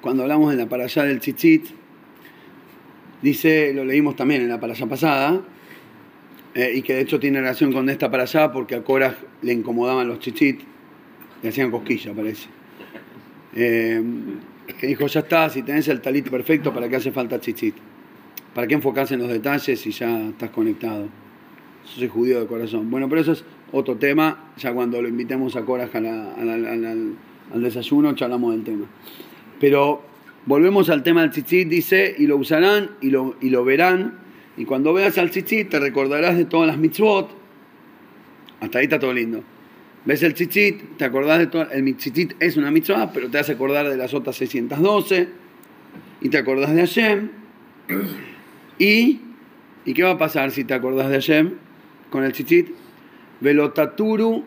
cuando hablamos de la parashá del Tzitzit, dice, lo leímos también en la parashá pasada, eh, y que de hecho tiene relación con esta parashá porque a Korah le incomodaban los chichit, le hacían cosquilla, parece. Eh, que dijo, ya está, si tenés el talit perfecto, ¿para qué hace falta chichit? ¿Para qué enfocarse en los detalles si ya estás conectado? Yo soy judío de corazón. Bueno, pero eso es otro tema, ya cuando lo invitemos a Korah a la- a la- a la- al, desayuno, charlamos del tema. Pero volvemos al tema del tzitzit, dice, y lo usarán y lo, y lo verán. Y cuando veas al tzitzit te recordarás de todas las mitzvot. Hasta ahí está todo lindo. Ves el tzitzit, te acordás de todo. El tzitzit es una mitzvah, pero te hace acordar de las otras 612. Y te acordás de Hashem. Y, ¿y qué va a pasar si te acordás de Hashem con el tzitzit? Velotaturu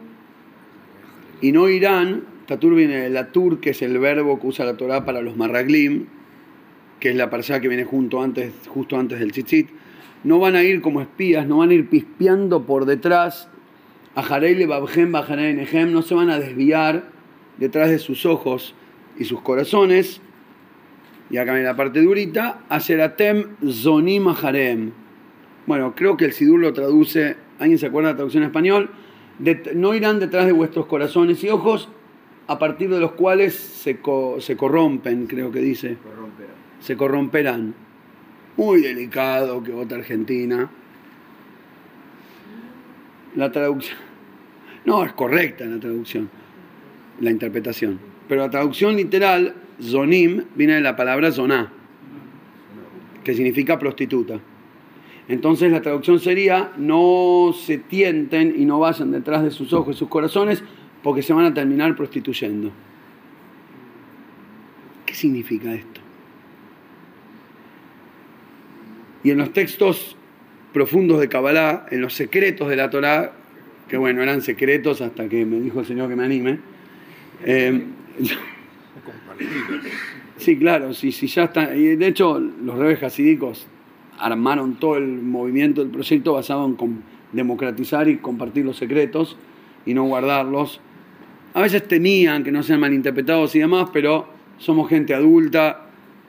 y no irán, Tatur viene de Latur, que es el verbo que usa la Torah para los marraglim, que es la parsha que viene junto antes, justo antes del tzitzit. No van a ir como espías, no van a ir pispeando por detrás no se van a desviar detrás de sus ojos y sus corazones. Y acá viene la parte durita, Asheratem Zonim Aharem. Bueno, creo que el Sidur lo traduce, ¿alguien se acuerda de la traducción en español? Det- no irán detrás de vuestros corazones y ojos, a partir de los cuales se, co- se corrompen, creo que dice, se corromperán. Muy delicado que vota Argentina. La traducción. No, es correcta la traducción, la interpretación. Pero la traducción literal, zonim, viene de la palabra zoná, que significa prostituta. Entonces la traducción sería, no se tienten y no vayan detrás de sus ojos y sus corazones porque se van a terminar prostituyendo. ¿Qué significa esto? Y en los textos profundos de Kabbalah, en los secretos de la Torá, que bueno, eran secretos hasta que me dijo el Señor que me anime. eh, sí, claro, sí, sí, ya está. Y de hecho, los rebes hasídicos armaron todo el movimiento del proyecto basado en democratizar y compartir los secretos y no guardarlos. A veces temían que no sean malinterpretados y demás, pero somos gente adulta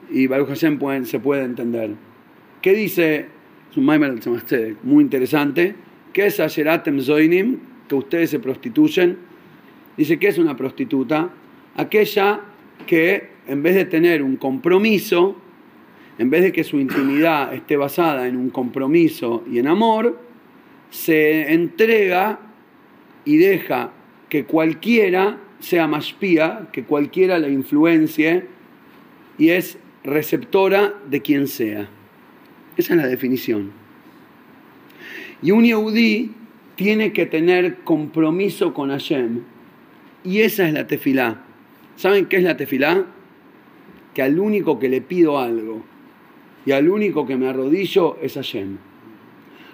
y Baruch Hashem pueden- se puede entender. ¿Qué dice? Muy interesante. ¿Qué es Asheratem Zoinim? Que ustedes se prostituyen. Dice, ¿qué es una prostituta? Aquella que en vez de tener un compromiso, en vez de que su intimidad esté basada en un compromiso y en amor, se entrega y deja que cualquiera sea más pía, que cualquiera la influencie y es receptora de quien sea. Esa es la definición. Y un Yehudí tiene que tener compromiso con Hashem. Y esa es la tefilá. ¿Saben qué es la tefilá? Que al único que le pido algo y al único que me arrodillo es Hashem.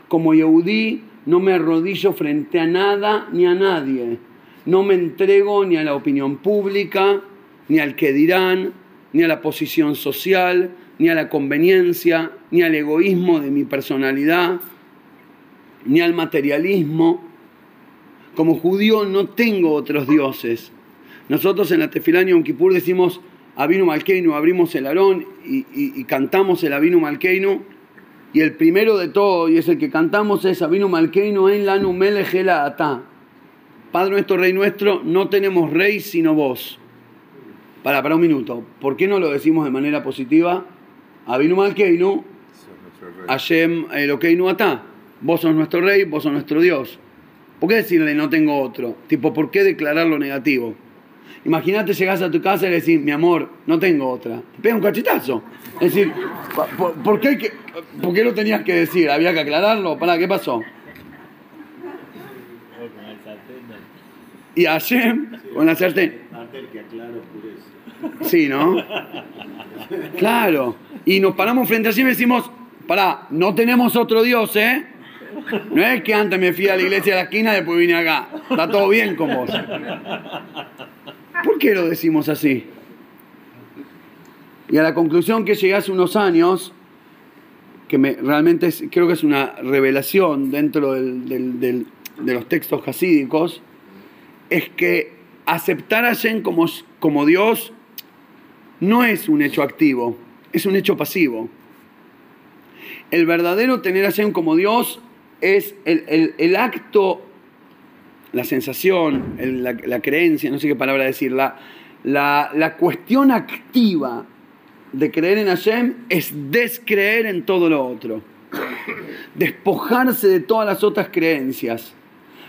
Como Yehudí no me arrodillo frente a nada ni a nadie. No me entrego ni a la opinión pública, ni al que dirán, ni a la posición social, ni a la conveniencia, ni al egoísmo de mi personalidad, ni al materialismo. Como judío no tengo otros dioses. Nosotros en la Tefilá Yom Kippur decimos Avinu Malkeinu, abrimos el arón y, cantamos el Avinu Malkeinu. Y el primero de todo, y es el que cantamos, es Avinu Malkeinu en la Numelejela Ata. Padre nuestro, Rey nuestro, no tenemos rey sino vos. Para, para un minuto. ¿Por qué no lo decimos de manera positiva? Avinu Malkeinu, Hashem Elokeinu Ata. Vos sos nuestro rey, vos sos nuestro Dios. ¿Por qué decirle no tengo otro? Tipo, ¿por qué declarar lo negativo? Imagínate llegas a tu casa y le decís, mi amor, no tengo otra. Te pega un cachetazo. Es decir, ¿por, qué, que, ¿por qué lo tenías que decir? ¿Había que aclararlo? ¿Para qué pasó? Y Hashem, con la sartén. Sí, ¿no? Claro. Y nos paramos frente a Hashem y decimos, pará, no tenemos otro Dios, ¿eh? No es que antes me fui a la iglesia de la esquina y después vine acá. Está todo bien con vos. ¿Por qué lo decimos así? Y a la conclusión que llegué hace unos años, que me, realmente creo que es una revelación dentro de los textos hasídicos, es que aceptar a Hashem como, como Dios no es un hecho activo, es un hecho pasivo. El verdadero tener a Hashem como Dios es el, acto, la sensación, la, creencia, no sé qué palabra decir, la, la, cuestión activa de creer en Hashem es descreer en todo lo otro. Despojarse de todas las otras creencias.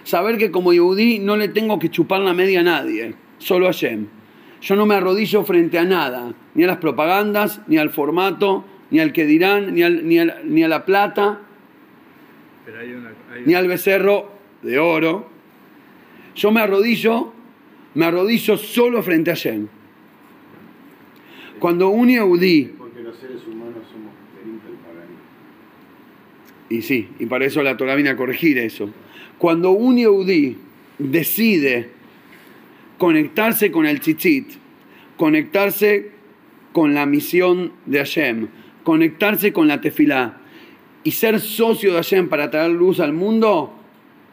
Saber que como Yehudí no le tengo que chupar la media a nadie, solo a Hashem. Yo no me arrodillo frente a nada, ni a las propagandas, ni al formato, ni al que dirán, ni, ni, ni a la plata, ni al becerro de oro. Yo me arrodillo, me arrodillo solo frente a Shem. Cuando un Yehudí... Porque los seres humanos somos Y sí, y para eso la Torah viene a corregir eso. Cuando un Yehudí decide conectarse con el tzitzit, conectarse con la misión de Hashem, conectarse con la tefilá, y ser socio de Hashem para traer luz al mundo,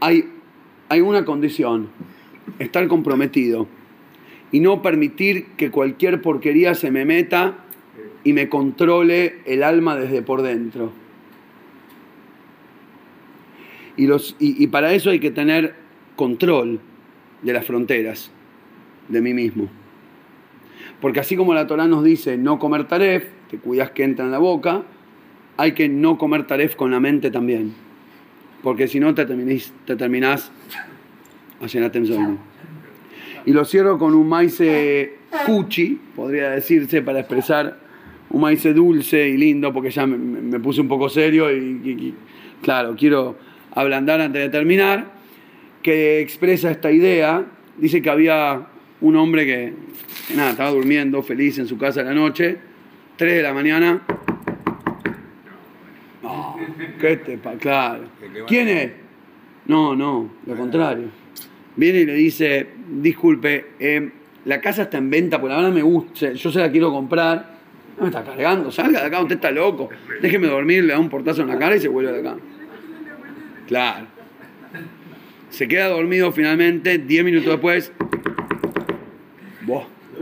hay, hay una condición, estar comprometido y no permitir que cualquier porquería se me meta y me controle el alma desde por dentro. Y, para eso hay que tener control de las fronteras de mí mismo. Porque así como la Torah nos dice no comer taref, te cuidas que entra en la boca, hay que no comer taref con la mente también. Porque si no te, terminís, te terminás Y lo cierro con un maíz cuchi, podría decirse, para expresar un maíz dulce y lindo, porque ya me, puse un poco serio y, claro, quiero ablandar antes de terminar, que expresa esta idea. Dice que había un hombre que, que nada, estaba durmiendo feliz en su casa a la noche, 3 de la mañana, ¿Qué te Claro. ¿Quién es? No, no, lo contrario. Viene y le dice, disculpe, eh, la casa está en venta, por la verdad me gusta, yo se la quiero comprar. No me está cargando, salga de acá, usted está loco. Déjeme dormir, le da un portazo en la cara y se vuelve de acá. Claro. Se queda dormido finalmente, diez minutos después.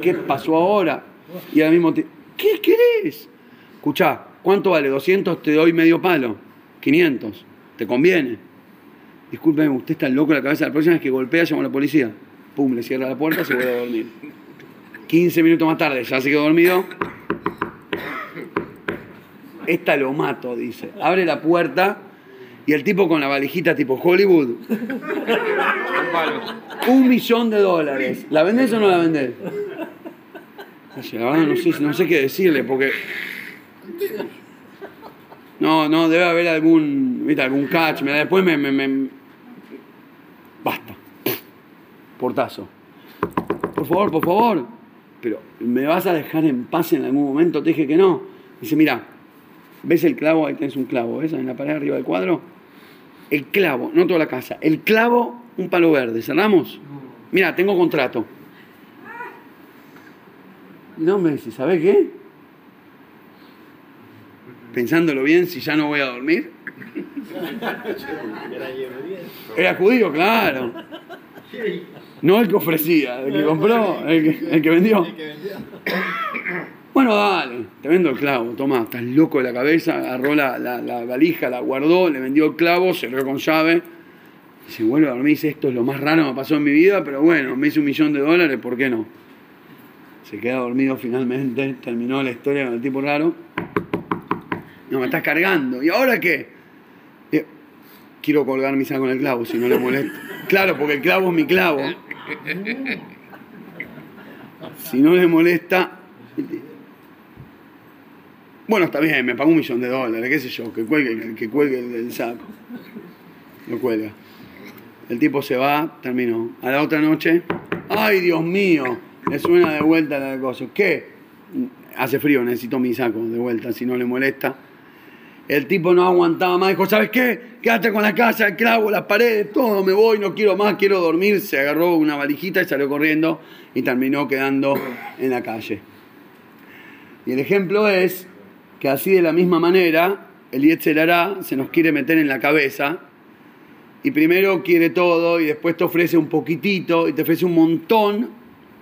¿Qué pasó ahora? Y al mismo tiempo, ¿qué querés? Escuchá, ¿cuánto vale? ¿200? Te doy medio palo. 500. ¿Te conviene? Discúlpeme, usted está loco en la cabeza. La próxima vez que golpea, llama a la policía. Pum, le cierra la puerta, se vuelve a dormir. 15 minutos más tarde, ya se quedó dormido. Esta lo mato, dice. Abre la puerta y el tipo con la valijita tipo Hollywood. Un millón de dólares. ¿La vendés o no la vendés? Verdad no sé, no sé qué decirle porque no, no, debe haber algún, ¿viste? algún catch. Después me, me, portazo. Por favor, por favor. Pero, ¿me vas a dejar en paz en algún momento? Te dije que no. Dice, mira, ¿ves el clavo? Ahí tenés un clavo, ¿ves? En la pared arriba del cuadro. El clavo, no toda la casa. El clavo, un palo verde. ¿Cerramos? Mira, tengo contrato. No me dice, ¿sabes qué? Pensándolo bien, si ya no voy a dormir. Era judío, claro. No el que ofrecía, el que compró, el que, el que vendió. Bueno, dale, te vendo el clavo, toma, estás loco de la cabeza, agarró la, la, la valija, la guardó, le vendió el clavo, cerró con llave. Y se vuelve a dormir esto es lo más raro que me pasó en mi vida, pero bueno, me hice un millón de dólares, ¿por qué no? Se queda dormido finalmente, terminó la historia con el tipo raro. No, me estás cargando. ¿Y ahora qué? Eh, Quiero colgar mi saco en el clavo, si no le molesta. Claro, porque el clavo es mi clavo. Si no le molesta. Bueno, está bien, me pagó un millón de dólares, qué sé yo, que cuelgue, que cuelgue el, saco. Lo cuelga. El tipo se va, terminó. A la otra noche, ¡ay, Dios mío! Le suena de vuelta la cosa. ¿Qué? Hace frío, necesito mi saco de vuelta, si no le molesta. El tipo no aguantaba más, dijo, ¿sabes qué? Quédate con la casa, el clavo, las paredes, todo, me voy, no quiero más, quiero dormir. Se agarró una valijita y salió corriendo y terminó quedando en la calle. Y el ejemplo es que así de la misma manera, el Yetzerará se nos quiere meter en la cabeza y primero quiere todo y después te ofrece un poquitito y te ofrece un montón,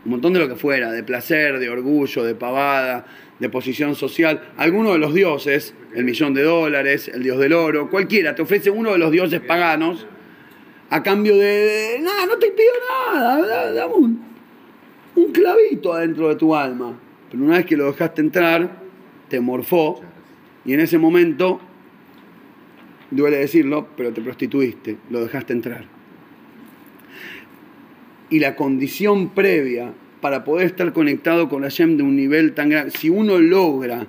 un montón de lo que fuera, de placer, de orgullo, de pavada, de posición social. Alguno de los dioses, el millón de dólares, el dios del oro, cualquiera, te ofrece uno de los dioses paganos a cambio de, nada, no te pido nada, da- dame un, un clavito adentro de tu alma. Pero una vez que lo dejaste entrar, te morfó y en ese momento, duele decirlo, pero te prostituiste, lo dejaste entrar. Y la condición previa para poder estar conectado con Hashem de un nivel tan grande, si uno logra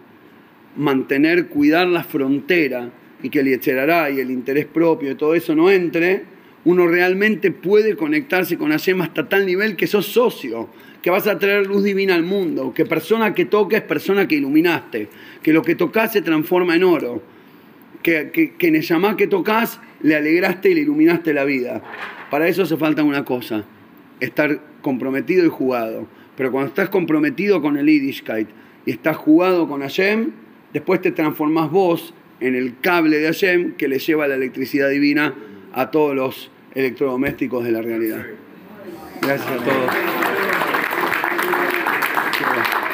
mantener, cuidar la frontera y que el Yetzerará y el interés propio y todo eso no entre, uno realmente puede conectarse con Hashem hasta tal nivel que sos socio, que vas a traer luz divina al mundo, que persona que toca es persona que iluminaste, que lo que tocas se transforma en oro, que, que, que en el que tocas le alegraste y le iluminaste la vida. Para eso hace falta una cosa, estar comprometido y jugado. Pero cuando estás comprometido con el Yiddishkeit y estás jugado con Hashem, después te transformás vos en el cable de Hashem que le lleva la electricidad divina a todos los electrodomésticos de la realidad. Gracias a todos.